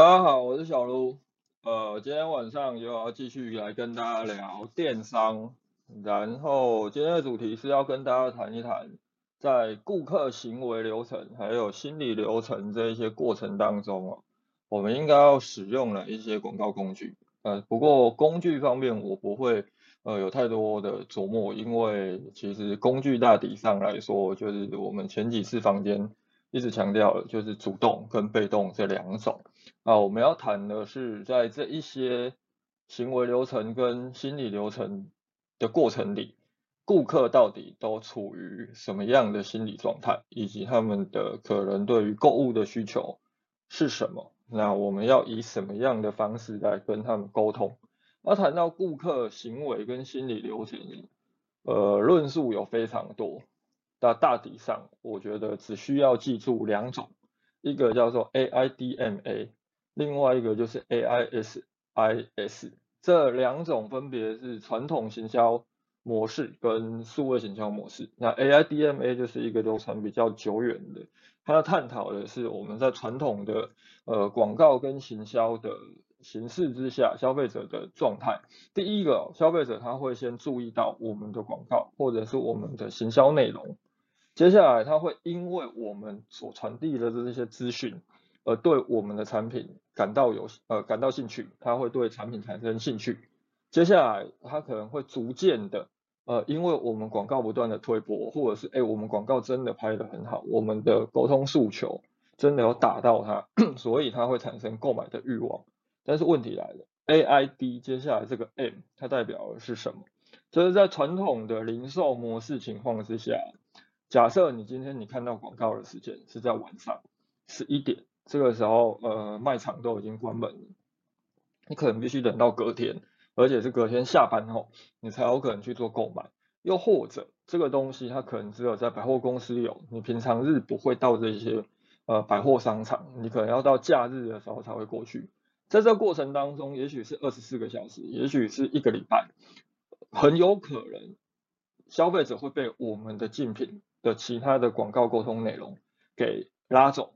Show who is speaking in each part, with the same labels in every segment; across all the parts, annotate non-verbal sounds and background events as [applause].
Speaker 1: 大家好，我是小卢。呃，今天晚上又要继续来跟大家聊电商，然后今天的主题是要跟大家谈一谈，在顾客行为流程还有心理流程这一些过程当中哦，我们应该要使用了一些广告工具。呃，不过工具方面我不会呃有太多的琢磨，因为其实工具大体上来说，就是我们前几次房间一直强调的，就是主动跟被动这两种。啊，我们要谈的是在这一些行为流程跟心理流程的过程里，顾客到底都处于什么样的心理状态，以及他们的可能对于购物的需求是什么？那我们要以什么样的方式来跟他们沟通？而谈到顾客行为跟心理流程，呃，论述有非常多，那大体上我觉得只需要记住两种，一个叫做 AIDMA。另外一个就是 AISIS，这两种分别是传统行销模式跟数位行销模式。那 AIDMA 就是一个流程比较久远的，它探讨的是我们在传统的呃广告跟行销的形式之下，消费者的状态。第一个，消费者他会先注意到我们的广告或者是我们的行销内容，接下来他会因为我们所传递的这些资讯。而对我们的产品感到有呃感到兴趣，他会对产品产生兴趣。接下来他可能会逐渐的呃，因为我们广告不断的推播，或者是哎我们广告真的拍的很好，我们的沟通诉求真的有打到他，[coughs] 所以他会产生购买的欲望。但是问题来了，AID 接下来这个 M 它代表的是什么？就是在传统的零售模式情况之下，假设你今天你看到广告的时间是在晚上十一点。这个时候，呃，卖场都已经关门了，你可能必须等到隔天，而且是隔天下班后，你才有可能去做购买。又或者，这个东西它可能只有在百货公司有，你平常日不会到这些呃百货商场，你可能要到假日的时候才会过去。在这过程当中，也许是二十四个小时，也许是一个礼拜，很有可能消费者会被我们的竞品的其他的广告沟通内容给拉走。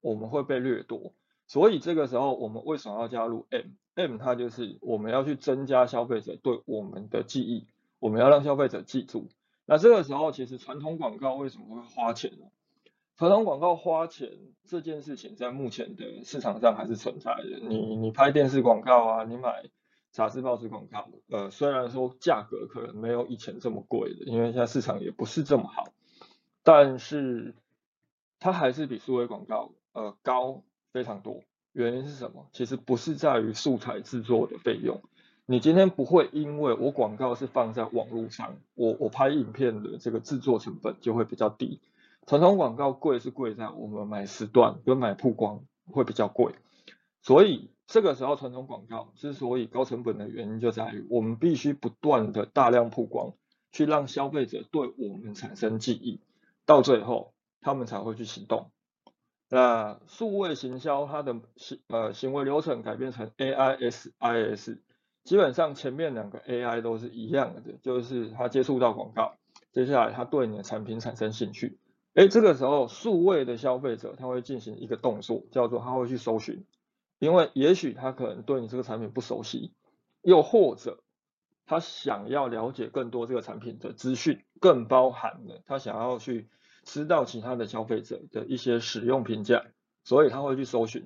Speaker 1: 我们会被掠夺，所以这个时候我们为什么要加入 M？M 它就是我们要去增加消费者对我们的记忆，我们要让消费者记住。那这个时候其实传统广告为什么会花钱呢？传统广告花钱这件事情在目前的市场上还是存在的。你你拍电视广告啊，你买杂志报纸广告，呃，虽然说价格可能没有以前这么贵的，因为现在市场也不是这么好，但是它还是比数位广告。呃，高非常多，原因是什么？其实不是在于素材制作的费用，你今天不会因为我广告是放在网络上，我我拍影片的这个制作成本就会比较低。传统广告贵是贵在我们买时段跟买曝光会比较贵，所以这个时候传统广告之所以高成本的原因就在于我们必须不断的大量曝光，去让消费者对我们产生记忆，到最后他们才会去行动。那数位行销它的行呃行为流程改变成 AISIS，基本上前面两个 AI 都是一样的，就是他接触到广告，接下来他对你的产品产生兴趣，哎，这个时候数位的消费者他会进行一个动作，叫做他会去搜寻，因为也许他可能对你这个产品不熟悉，又或者他想要了解更多这个产品的资讯，更包含了他想要去。知道其他的消费者的一些使用评价，所以他会去搜寻。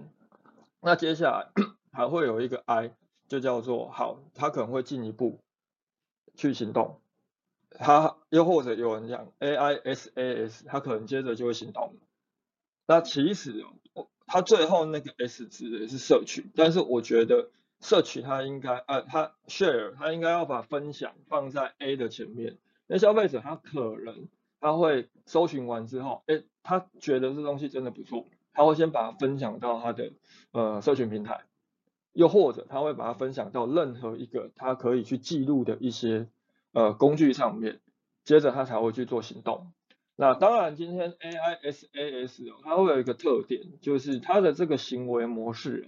Speaker 1: 那接下来 [coughs] 还会有一个 I，就叫做好，他可能会进一步去行动。他又或者有人讲 AISAS，他可能接着就会行动。那其实他最后那个 S 指的是社区，但是我觉得社区它应该呃，他 share 他应该要把分享放在 A 的前面，因为消费者他可能。他会搜寻完之后，哎，他觉得这东西真的不错，他会先把它分享到他的呃社群平台，又或者他会把它分享到任何一个他可以去记录的一些呃工具上面，接着他才会去做行动。那当然，今天 AISAS，它会有一个特点，就是它的这个行为模式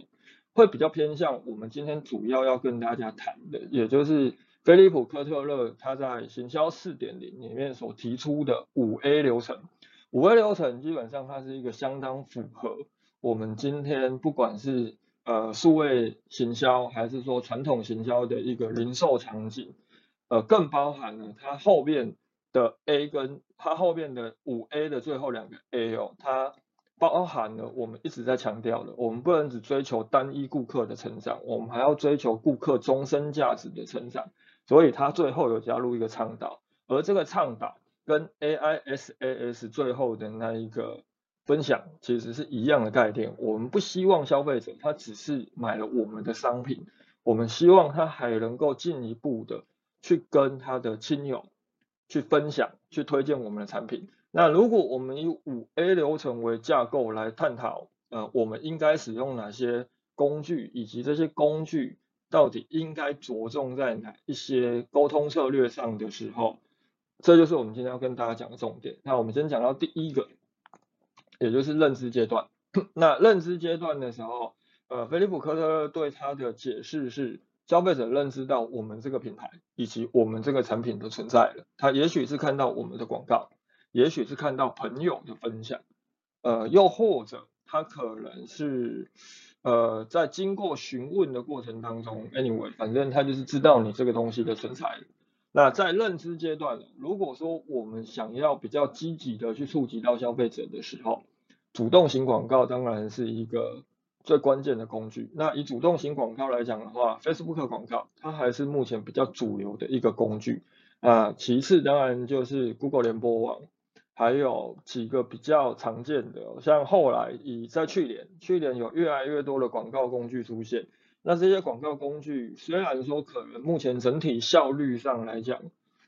Speaker 1: 会比较偏向我们今天主要要跟大家谈的，也就是。菲利普科特勒他在行销四点零里面所提出的五 A 流程，五 A 流程基本上它是一个相当符合我们今天不管是呃数位行销，还是说传统行销的一个零售场景，呃，更包含了它后面的 A 跟它后面的五 A 的最后两个 A 哦，它包含了我们一直在强调的，我们不能只追求单一顾客的成长，我们还要追求顾客终身价值的成长，所以他最后有加入一个倡导，而这个倡导跟 AISAS 最后的那一个。分享其实是一样的概念，我们不希望消费者他只是买了我们的商品，我们希望他还能够进一步的去跟他的亲友去分享，去推荐我们的产品。那如果我们以五 A 流程为架构来探讨，呃，我们应该使用哪些工具，以及这些工具到底应该着重在哪一些沟通策略上的时候，这就是我们今天要跟大家讲的重点。那我们先讲到第一个。也就是认知阶段。[coughs] 那认知阶段的时候，呃，菲利普科特勒对他的解释是，消费者认知到我们这个品牌以及我们这个产品的存在了。他也许是看到我们的广告，也许是看到朋友的分享，呃，又或者他可能是呃在经过询问的过程当中，anyway，反正他就是知道你这个东西的存在。那在认知阶段，如果说我们想要比较积极的去触及到消费者的时候，主动型广告当然是一个最关键的工具。那以主动型广告来讲的话，Facebook 广告它还是目前比较主流的一个工具。啊，其次当然就是 Google 联播网，还有几个比较常见的，像后来以在去年，去年有越来越多的广告工具出现。那这些广告工具虽然说可能目前整体效率上来讲，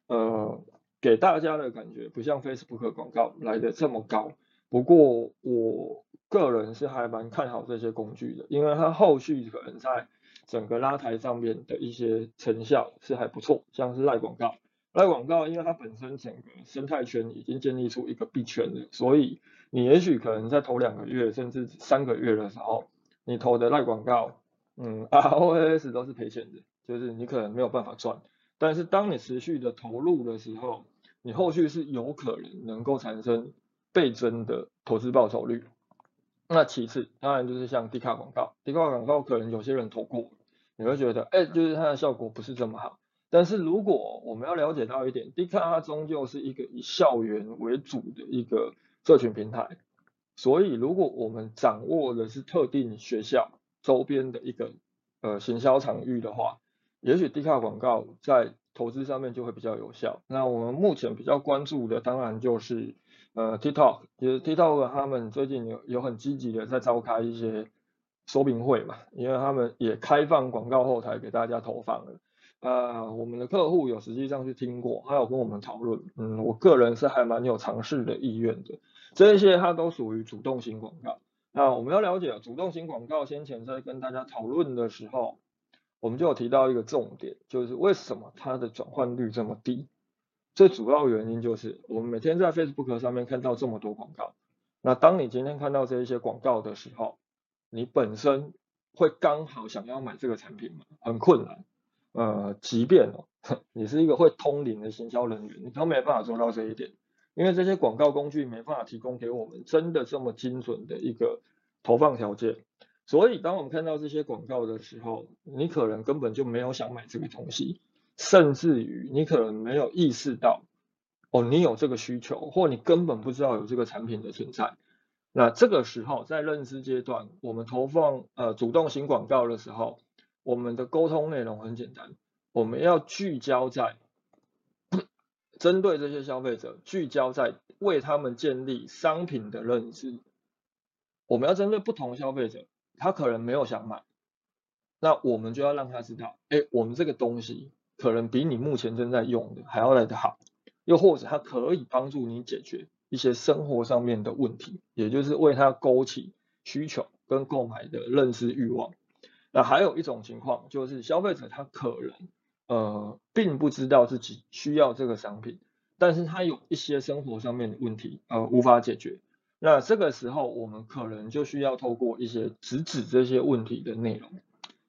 Speaker 1: 呃，给大家的感觉不像 Facebook 广告来的这么高，不过我个人是还蛮看好这些工具的，因为它后续可能在整个拉抬上面的一些成效是还不错，像是赖广告，赖广告因为它本身整个生态圈已经建立出一个币圈了，所以你也许可能在头两个月甚至三个月的时候，你投的赖广告。嗯，[laughs] ROAS 都是赔钱的，就是你可能没有办法赚。但是当你持续的投入的时候，你后续是有可能能够产生倍增的投资报酬率。那其次，当然就是像低卡广告，低卡广告可能有些人投过，你会觉得，哎，就是它的效果不是这么好。但是如果我们要了解到一点，低卡它终究是一个以校园为主的一个社群平台，所以如果我们掌握的是特定学校。周边的一个呃行销场域的话，也许低卡广告在投资上面就会比较有效。那我们目前比较关注的，当然就是呃 TikTok，就是 TikTok 他们最近有有很积极的在召开一些说明会嘛，因为他们也开放广告后台给大家投放了。呃，我们的客户有实际上去听过，还有跟我们讨论，嗯，我个人是还蛮有尝试的意愿的。这些它都属于主动型广告。那我们要了解主动型广告，先前在跟大家讨论的时候，我们就有提到一个重点，就是为什么它的转换率这么低？最主要原因就是我们每天在 Facebook 上面看到这么多广告，那当你今天看到这一些广告的时候，你本身会刚好想要买这个产品吗？很困难。呃，即便哦，[laughs] 你是一个会通灵的行销人员，你都没办法做到这一点。因为这些广告工具没办法提供给我们真的这么精准的一个投放条件，所以当我们看到这些广告的时候，你可能根本就没有想买这个东西，甚至于你可能没有意识到，哦，你有这个需求，或你根本不知道有这个产品的存在。那这个时候在认知阶段，我们投放呃主动型广告的时候，我们的沟通内容很简单，我们要聚焦在。针对这些消费者，聚焦在为他们建立商品的认知。我们要针对不同消费者，他可能没有想买，那我们就要让他知道，哎，我们这个东西可能比你目前正在用的还要来得好，又或者它可以帮助你解决一些生活上面的问题，也就是为他勾起需求跟购买的认知欲望。那还有一种情况，就是消费者他可能。呃，并不知道自己需要这个商品，但是他有一些生活上面的问题，呃，无法解决。那这个时候，我们可能就需要透过一些直指这些问题的内容，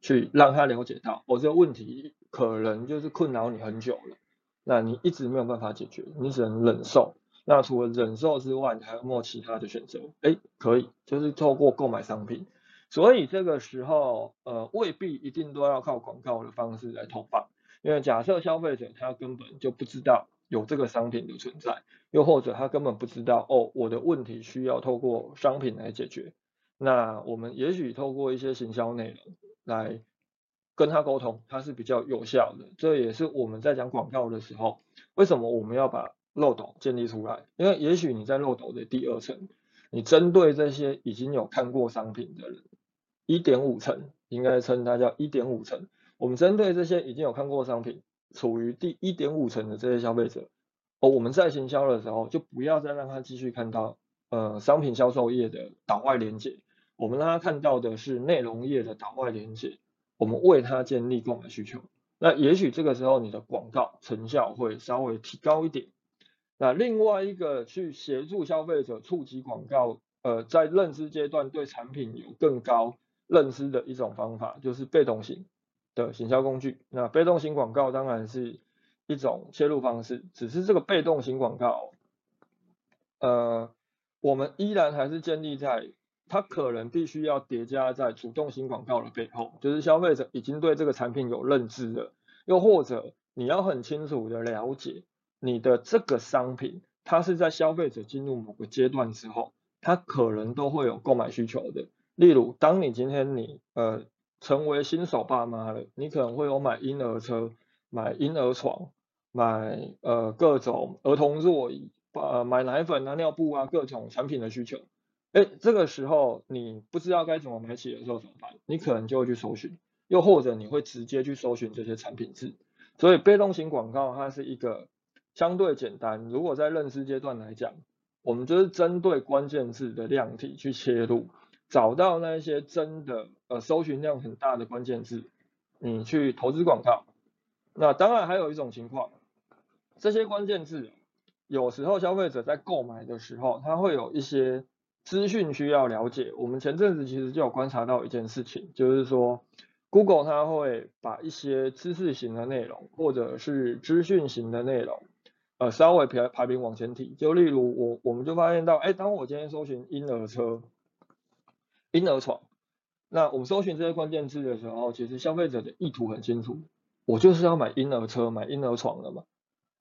Speaker 1: 去让他了解到，我这个问题可能就是困扰你很久了，那你一直没有办法解决，你只能忍受。那除了忍受之外，你还有没有其他的选择？哎，可以，就是透过购买商品。所以这个时候，呃，未必一定都要靠广告的方式来投放，因为假设消费者他根本就不知道有这个商品的存在，又或者他根本不知道哦，我的问题需要透过商品来解决，那我们也许透过一些行销内容来跟他沟通，它是比较有效的。这也是我们在讲广告的时候，为什么我们要把漏斗建立出来？因为也许你在漏斗的第二层，你针对这些已经有看过商品的人。一点五层，应该称它叫一点五层。我们针对这些已经有看过商品，处于第一点五层的这些消费者，哦，我们在行销的时候，就不要再让他继续看到呃商品销售页的导外连接，我们让他看到的是内容页的导外连接，我们为他建立购买需求。那也许这个时候你的广告成效会稍微提高一点。那另外一个去协助消费者触及广告，呃，在认知阶段对产品有更高。认知的一种方法就是被动型的行销工具。那被动型广告当然是一种切入方式，只是这个被动型广告，呃，我们依然还是建立在它可能必须要叠加在主动型广告的背后，就是消费者已经对这个产品有认知了，又或者你要很清楚的了解你的这个商品，它是在消费者进入某个阶段之后，它可能都会有购买需求的。例如，当你今天你呃成为新手爸妈了，你可能会有买婴儿车、买婴儿床、买呃各种儿童座椅、呃买奶粉啊、尿布啊各种产品的需求。哎，这个时候你不知道该怎么买起的时候怎么办？你可能就会去搜寻，又或者你会直接去搜寻这些产品字。所以被动型广告它是一个相对简单。如果在认知阶段来讲，我们就是针对关键字的量体去切入。找到那些真的呃搜寻量很大的关键字，你去投资广告。那当然还有一种情况，这些关键字有时候消费者在购买的时候，他会有一些资讯需要了解。我们前阵子其实就有观察到一件事情，就是说 Google 它会把一些知识型的内容或者是资讯型的内容，呃稍微排排名往前提。就例如我我们就发现到，哎，当我今天搜寻婴儿车。婴儿床，那我们搜寻这些关键字的时候，其实消费者的意图很清楚，我就是要买婴儿车、买婴儿床的嘛。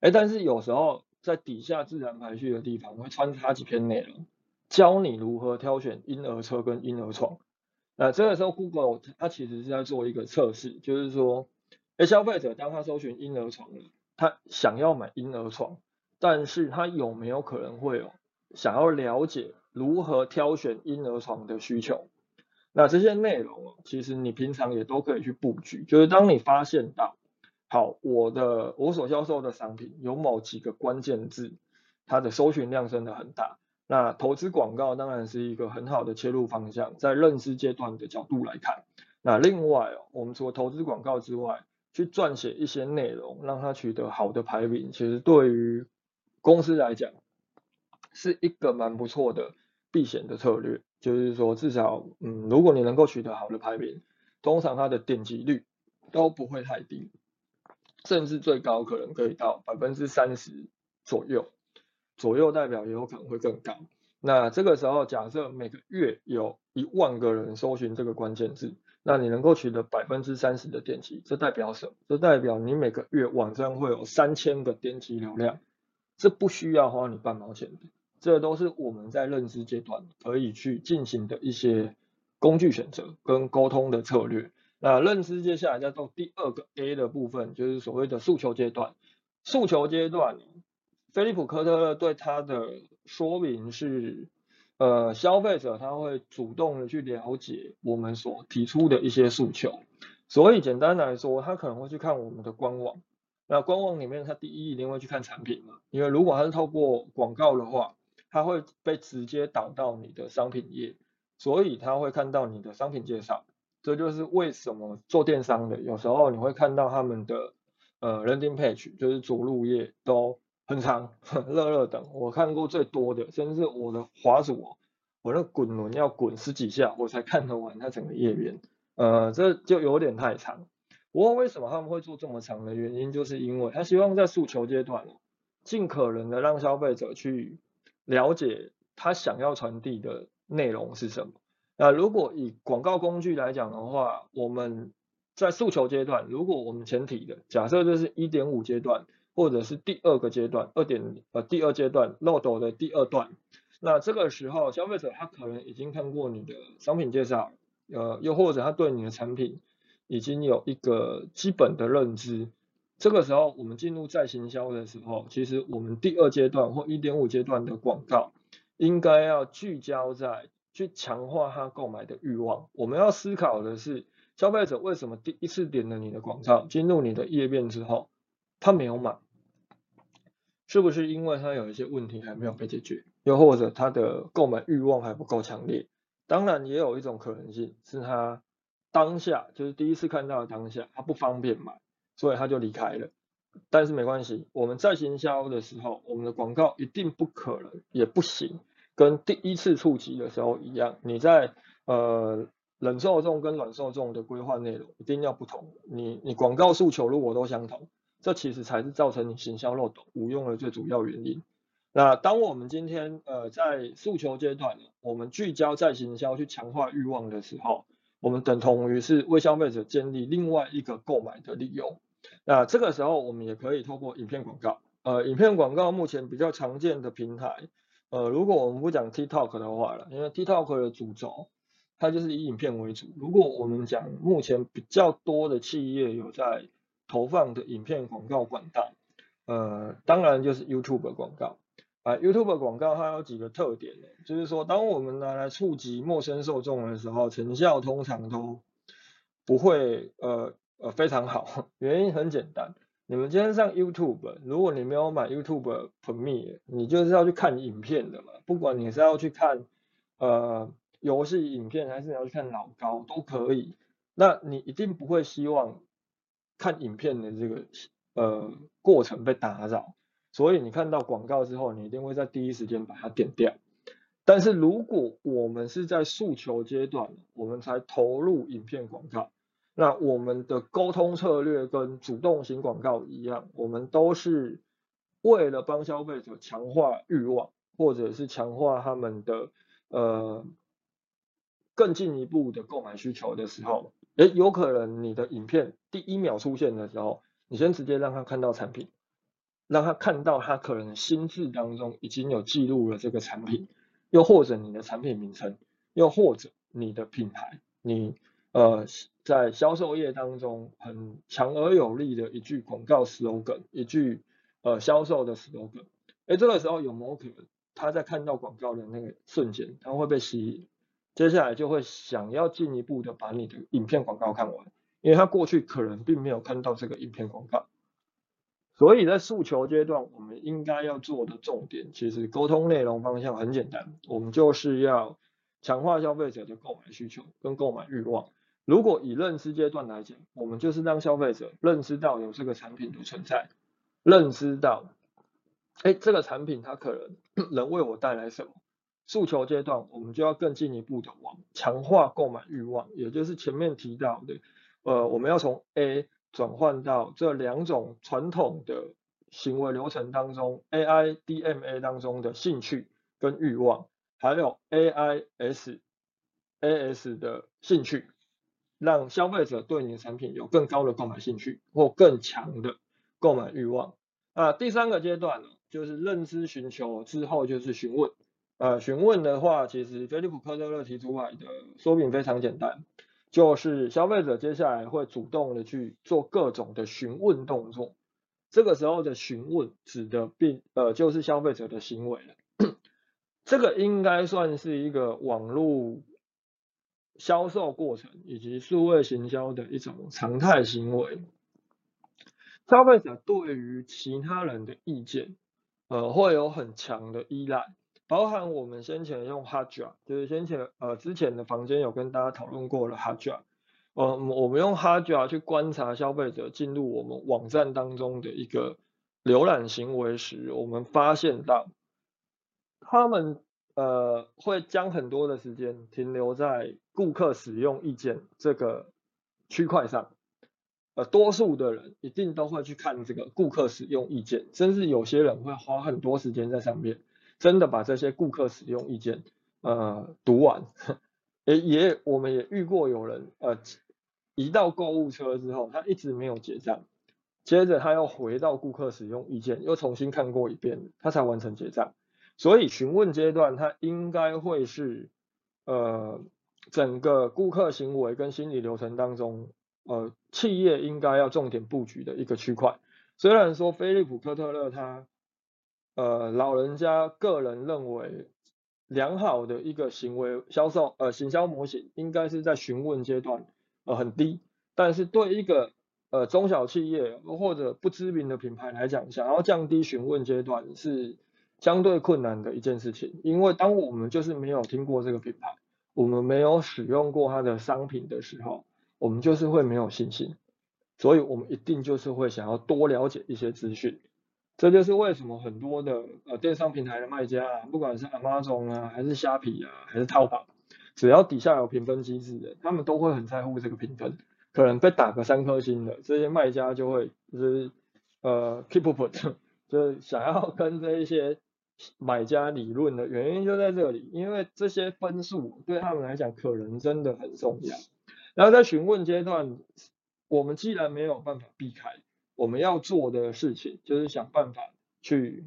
Speaker 1: 哎，但是有时候在底下自然排序的地方会穿插几篇内容，教你如何挑选婴儿车跟婴儿床。那这个时候，Google 它其实是在做一个测试，就是说，哎，消费者当他搜寻婴儿床，他想要买婴儿床，但是他有没有可能会有想要了解？如何挑选婴儿床的需求？那这些内容其实你平常也都可以去布局。就是当你发现到，好，我的我所销售的商品有某几个关键字，它的搜寻量真的很大。那投资广告当然是一个很好的切入方向，在认知阶段的角度来看。那另外哦，我们除了投资广告之外，去撰写一些内容，让它取得好的排名，其实对于公司来讲，是一个蛮不错的。避险的策略就是说，至少，嗯，如果你能够取得好的排名，通常它的点击率都不会太低，甚至最高可能可以到百分之三十左右，左右代表也有可能会更高。那这个时候，假设每个月有一万个人搜寻这个关键字，那你能够取得百分之三十的点击，这代表什么？这代表你每个月网站会有三千个点击流量，这不需要花你半毛钱的。这都是我们在认知阶段可以去进行的一些工具选择跟沟通的策略。那认知接下来再到第二个 A 的部分，就是所谓的诉求阶段。诉求阶段，菲利普科特勒对他的说明是，呃，消费者他会主动的去了解我们所提出的一些诉求，所以简单来说，他可能会去看我们的官网。那官网里面，他第一一定会去看产品嘛，因为如果他是透过广告的话。他会被直接导到你的商品页，所以他会看到你的商品介绍。这就是为什么做电商的有时候你会看到他们的呃 landing page，就是着陆页都很长，[laughs] 热热等。我看过最多的，甚至我的滑鼠，我那滚轮要滚十几下我才看得完它整个页面。呃，这就有点太长。不过为什么他们会做这么长的原因，就是因为他希望在诉求阶段，尽可能的让消费者去。了解他想要传递的内容是什么，那如果以广告工具来讲的话，我们在诉求阶段，如果我们前提的假设这是一点五阶段，或者是第二个阶段，二点呃第二阶段漏斗的第二段，那这个时候消费者他可能已经看过你的商品介绍，呃，又或者他对你的产品已经有一个基本的认知。这个时候我们进入再行销的时候，其实我们第二阶段或一点五阶段的广告，应该要聚焦在去强化他购买的欲望。我们要思考的是，消费者为什么第一次点了你的广告，进入你的页面之后，他没有买，是不是因为他有一些问题还没有被解决，又或者他的购买欲望还不够强烈？当然，也有一种可能性是他当下就是第一次看到的当下，他不方便买。所以他就离开了，但是没关系，我们在行销的时候，我们的广告一定不可能也不行，跟第一次触及的时候一样，你在呃冷受众跟软受众的规划内容一定要不同，你你广告诉求如果都相同，这其实才是造成你行销漏斗无用的最主要原因。那当我们今天呃在诉求阶段，我们聚焦在行销去强化欲望的时候，我们等同于是为消费者建立另外一个购买的理由。那这个时候，我们也可以透过影片广告。呃，影片广告目前比较常见的平台，呃，如果我们不讲 TikTok 的话了，因为 TikTok 的主轴它就是以影片为主。如果我们讲目前比较多的企业有在投放的影片广告管道，呃，当然就是 YouTube 广告。啊，YouTube 广告它有几个特点呢？就是说，当我们拿来触及陌生受众的时候，成效通常都不会呃。呃，非常好，[laughs] 原因很简单，你们今天上 YouTube，如果你没有买 YouTube Premium，你就是要去看影片的嘛，不管你是要去看呃游戏影片，还是你要去看老高都可以，那你一定不会希望看影片的这个呃过程被打扰，所以你看到广告之后，你一定会在第一时间把它点掉。但是如果我们是在诉求阶段，我们才投入影片广告。那我们的沟通策略跟主动型广告一样，我们都是为了帮消费者强化欲望，或者是强化他们的呃更进一步的购买需求的时候，诶，有可能你的影片第一秒出现的时候，你先直接让他看到产品，让他看到他可能心智当中已经有记录了这个产品，又或者你的产品名称，又或者你的品牌，你。呃，在销售业当中很强而有力的一句广告 slogan，一句呃销售的 slogan，哎，这个时候有某可能他在看到广告的那个瞬间，他会被吸引，接下来就会想要进一步的把你的影片广告看完，因为他过去可能并没有看到这个影片广告，所以在诉求阶段，我们应该要做的重点，其实沟通内容方向很简单，我们就是要强化消费者的购买需求跟购买欲望。如果以认知阶段来讲，我们就是让消费者认知到有这个产品的存在，认知到，哎，这个产品它可能能为我带来什么？诉求阶段，我们就要更进一步的往强化购买欲望，也就是前面提到的，呃，我们要从 A 转换到这两种传统的行为流程当中，AI DMA 当中的兴趣跟欲望，还有 AIS AS 的兴趣。让消费者对你的产品有更高的购买兴趣或更强的购买欲望。啊，第三个阶段呢，就是认知寻求之后就是询问。呃，询问的话，其实菲利普科特勒提出来的说明非常简单，就是消费者接下来会主动的去做各种的询问动作。这个时候的询问指的并呃就是消费者的行为了。这个应该算是一个网络。销售过程以及数位行销的一种常态行为，消费者对于其他人的意见，呃，会有很强的依赖，包含我们先前用 Hotjar，就是先前呃之前的房间有跟大家讨论过了 Hotjar，呃，我们用 Hotjar 去观察消费者进入我们网站当中的一个浏览行为时，我们发现到他们。呃，会将很多的时间停留在顾客使用意见这个区块上，呃，多数的人一定都会去看这个顾客使用意见，甚至有些人会花很多时间在上面，真的把这些顾客使用意见呃读完。[laughs] 也也我们也遇过有人呃移到购物车之后，他一直没有结账，接着他又回到顾客使用意见，又重新看过一遍，他才完成结账。所以询问阶段，他应该会是呃整个顾客行为跟心理流程当中，呃企业应该要重点布局的一个区块。虽然说菲利普科特勒他呃老人家个人认为良好的一个行为销售呃行销模型，应该是在询问阶段呃很低，但是对一个呃中小企业或者不知名的品牌来讲，想要降低询问阶段是。相对困难的一件事情，因为当我们就是没有听过这个品牌，我们没有使用过它的商品的时候，我们就是会没有信心，所以我们一定就是会想要多了解一些资讯。这就是为什么很多的呃电商平台的卖家，不管是 Amazon 啊，还是虾皮啊，还是淘宝，只要底下有评分机制的，他们都会很在乎这个评分，可能被打个三颗星的，这些卖家就会就是呃 keep up，[laughs] 就是想要跟这一些。买家理论的原因就在这里，因为这些分数对他们来讲可能真的很重要。然后在询问阶段，我们既然没有办法避开，我们要做的事情就是想办法去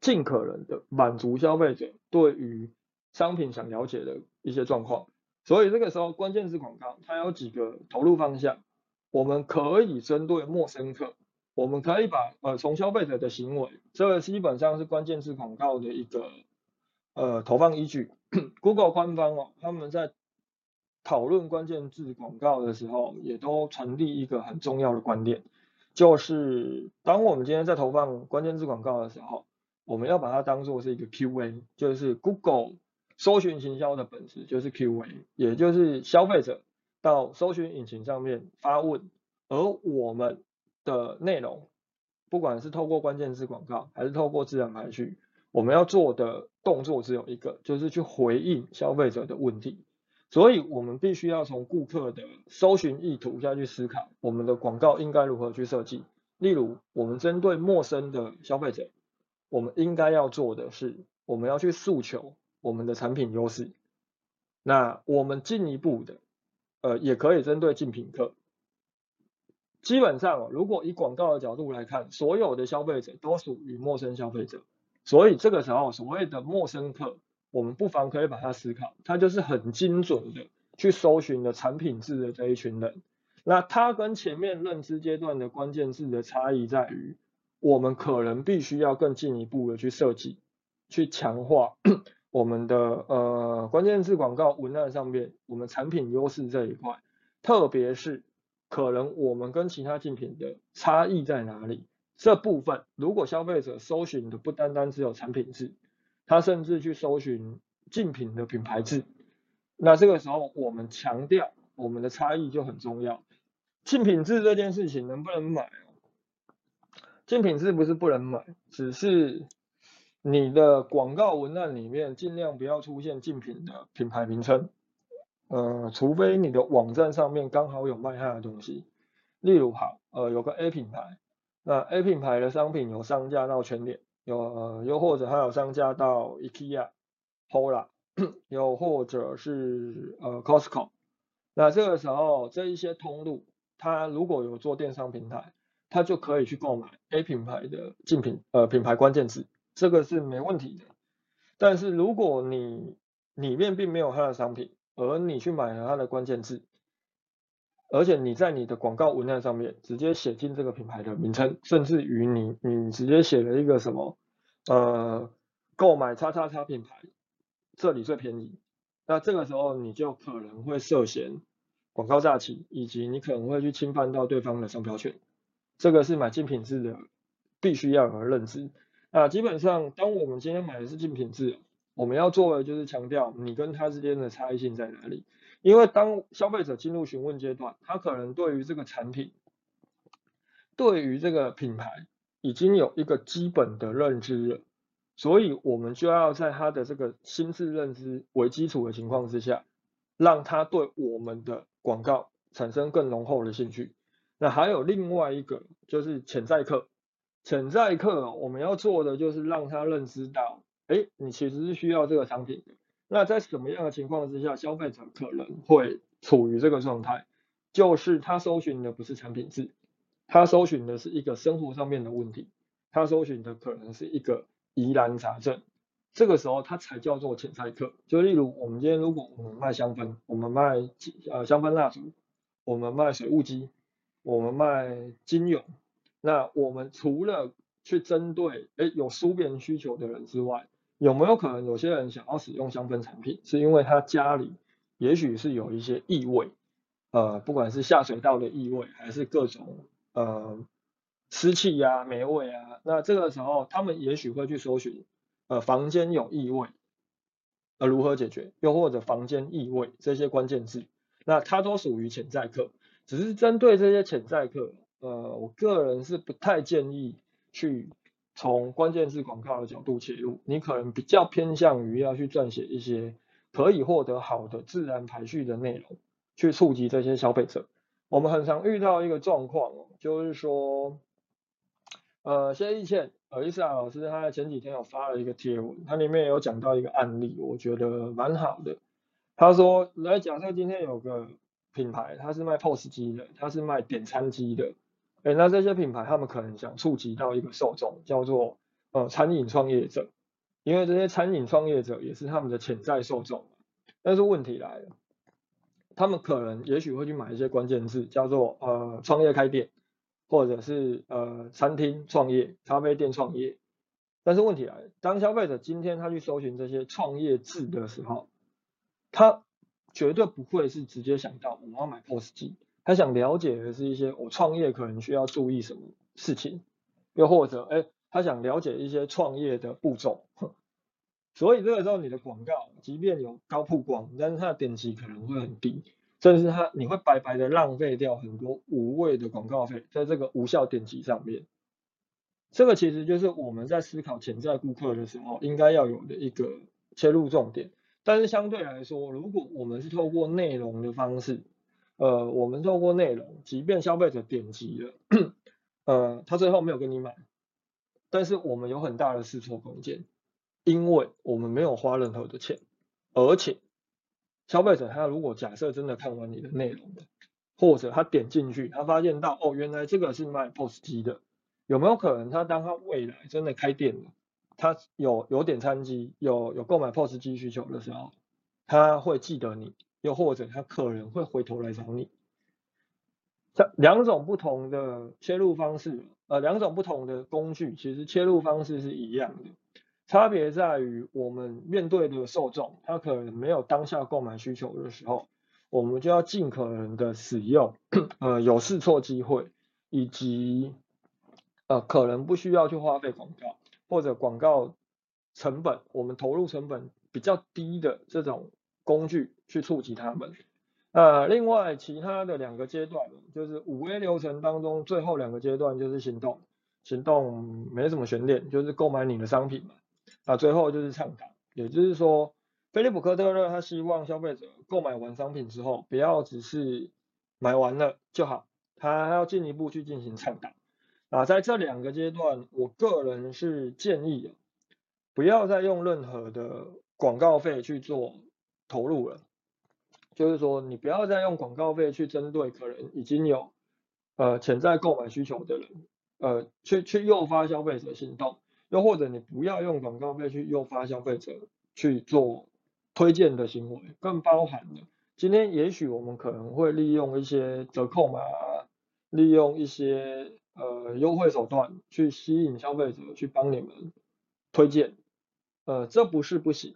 Speaker 1: 尽可能的满足消费者对于商品想了解的一些状况。所以这个时候关键字广告它有几个投入方向，我们可以针对陌生客。我们可以把呃从消费者的行为，这个基本上是关键字广告的一个呃投放依据。[coughs] Google 官方哦，他们在讨论关键字广告的时候，也都传递一个很重要的观点，就是当我们今天在投放关键字广告的时候，我们要把它当做是一个 QA，就是 Google 搜寻行销的本质就是 QA，也就是消费者到搜寻引擎上面发问，而我们。的内容，不管是透过关键字广告，还是透过自然排序，我们要做的动作只有一个，就是去回应消费者的问题。所以，我们必须要从顾客的搜寻意图下去思考，我们的广告应该如何去设计。例如，我们针对陌生的消费者，我们应该要做的是，我们要去诉求我们的产品优势。那我们进一步的，呃，也可以针对竞品客。基本上，如果以广告的角度来看，所有的消费者都属于陌生消费者，所以这个时候所谓的陌生客，我们不妨可以把它思考，它就是很精准的去搜寻的产品字的这一群人。那它跟前面认知阶段的关键字的差异在于，我们可能必须要更进一步的去设计，去强化 [clears throat] 我们的呃关键字广告文案上面我们产品优势这一块，特别是。可能我们跟其他竞品的差异在哪里？这部分如果消费者搜寻的不单单只有产品字，他甚至去搜寻竞品的品牌字，那这个时候我们强调我们的差异就很重要。竞品字这件事情能不能买？竞品字不是不能买，只是你的广告文案里面尽量不要出现竞品的品牌名称。呃，除非你的网站上面刚好有卖它的东西，例如好，呃，有个 A 品牌，那 A 品牌的商品有商家到全联，有呃，又或者还有商家到 IKEA、Pola，[clears throat] 又或者是呃 Costco，那这个时候这一些通路，它如果有做电商平台，它就可以去购买 A 品牌的竞品呃品牌关键字，这个是没问题的。但是如果你里面并没有它的商品，而你去买了它的关键字，而且你在你的广告文案上面直接写进这个品牌的名称，甚至于你你直接写了一个什么呃购买叉叉叉品牌，这里最便宜，那这个时候你就可能会涉嫌广告诈欺，以及你可能会去侵犯到对方的商标权，这个是买竞品质的必须要有认知。那基本上当我们今天买的是竞品质。我们要做的就是强调你跟他之间的差异性在哪里，因为当消费者进入询问阶段，他可能对于这个产品，对于这个品牌已经有一个基本的认知了，所以我们就要在他的这个心智认知为基础的情况之下，让他对我们的广告产生更浓厚的兴趣。那还有另外一个就是潜在客，潜在客我们要做的就是让他认知到。哎，你其实是需要这个商品的，那在什么样的情况之下，消费者可能会处于这个状态？就是他搜寻的不是产品字，他搜寻的是一个生活上面的问题，他搜寻的可能是一个疑难杂症。这个时候他才叫做潜在客。就例如我们今天如果我们卖香氛，我们卖呃香氛蜡烛，我们卖水雾机，我们卖精油，那我们除了去针对哎有书面需求的人之外，有没有可能有些人想要使用香氛产品，是因为他家里也许是有一些异味，呃，不管是下水道的异味，还是各种呃湿气呀、霉味啊，那这个时候他们也许会去搜寻，呃，房间有异味，呃，如何解决？又或者房间异味这些关键字，那它都属于潜在客，只是针对这些潜在客，呃，我个人是不太建议去。从关键字广告的角度切入，你可能比较偏向于要去撰写一些可以获得好的自然排序的内容，去触及这些消费者。我们很常遇到一个状况哦，就是说，呃，谢义倩，呃，伊斯兰老师他在前几天有发了一个贴文，它里面有讲到一个案例，我觉得蛮好的。他说，来假设今天有个品牌，他是卖 POS 机的，他是卖点餐机的。哎，那这些品牌他们可能想触及到一个受众，叫做呃餐饮创业者，因为这些餐饮创业者也是他们的潜在受众。但是问题来了，他们可能也许会去买一些关键字，叫做呃创业开店，或者是呃餐厅创业、咖啡店创业。但是问题来了，当消费者今天他去搜寻这些创业字的时候，他绝对不会是直接想到我要买 POS 机。他想了解的是一些我创业可能需要注意什么事情，又或者哎，他想了解一些创业的步骤，所以这个时候你的广告即便有高曝光，但是它的点击可能会很低，甚至它你会白白的浪费掉很多无谓的广告费在这个无效点击上面。这个其实就是我们在思考潜在顾客的时候应该要有的一个切入重点。但是相对来说，如果我们是透过内容的方式，呃，我们透过内容，即便消费者点击了，[clears throat] 呃，他最后没有跟你买，但是我们有很大的试错空间，因为我们没有花任何的钱，而且消费者他如果假设真的看完你的内容的，或者他点进去，他发现到哦，原来这个是卖 POS 机的，有没有可能他当他未来真的开店了，他有有点餐机，有有购买 POS 机需求的时候，他会记得你。又或者他可能会回头来找你，这两种不同的切入方式，呃，两种不同的工具，其实切入方式是一样的，差别在于我们面对的受众，他可能没有当下购买需求的时候，我们就要尽可能的使用，呃，有试错机会，以及呃，可能不需要去花费广告，或者广告成本，我们投入成本比较低的这种。工具去触及他们。呃，另外其他的两个阶段，就是五 A 流程当中最后两个阶段就是行动，行动没什么悬念，就是购买你的商品嘛。啊，最后就是畅谈，也就是说，菲利普科特勒他希望消费者购买完商品之后，不要只是买完了就好，他还要进一步去进行畅谈。啊，在这两个阶段，我个人是建议，不要再用任何的广告费去做。投入了，就是说你不要再用广告费去针对可能已经有呃潜在购买需求的人，呃去去诱发消费者行动，又或者你不要用广告费去诱发消费者去做推荐的行为，更包含了今天也许我们可能会利用一些折扣码，利用一些呃优惠手段去吸引消费者去帮你们推荐，呃这不是不行。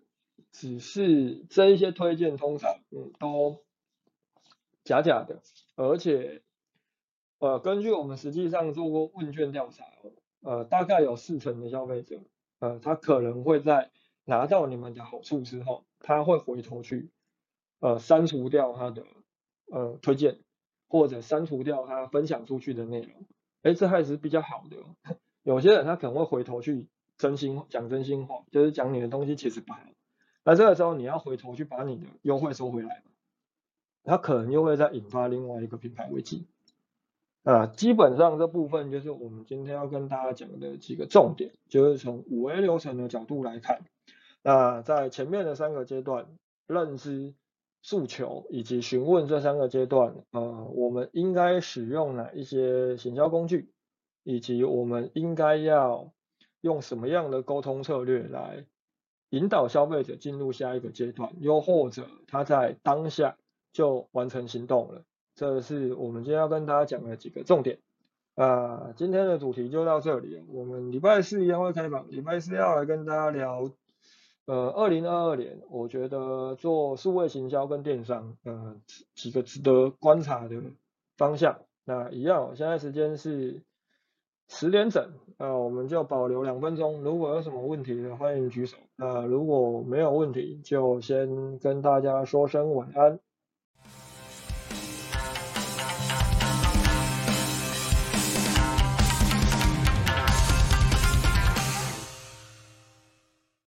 Speaker 1: 只是这一些推荐通常嗯都假假的，而且呃根据我们实际上做过问卷调查，呃大概有四成的消费者呃他可能会在拿到你们的好处之后，他会回头去呃删除掉他的呃推荐，或者删除掉他分享出去的内容，哎这还是比较好的。[laughs] 有些人他可能会回头去真心讲真心话，就是讲你的东西其实不好。那这个时候你要回头去把你的优惠收回来，它可能又会再引发另外一个品牌危机。啊，基本上这部分就是我们今天要跟大家讲的几个重点，就是从五 A 流程的角度来看，那在前面的三个阶段，认知、诉求以及询问这三个阶段，呃，我们应该使用哪一些行销工具，以及我们应该要用什么样的沟通策略来引导消费者进入下一个阶段，又或者他在当下就完成行动了。这是我们今天要跟大家讲的几个重点。啊，今天的主题就到这里。我们礼拜四一样会开放，礼拜四要来跟大家聊，呃，二零二二年，我觉得做数位行销跟电商，呃，几个值得观察的方向。那一样，现在时间是十点整，呃，我们就保留两分钟。如果有什么问题的，欢迎举手。呃如果没有问题，就先跟大家说声晚安。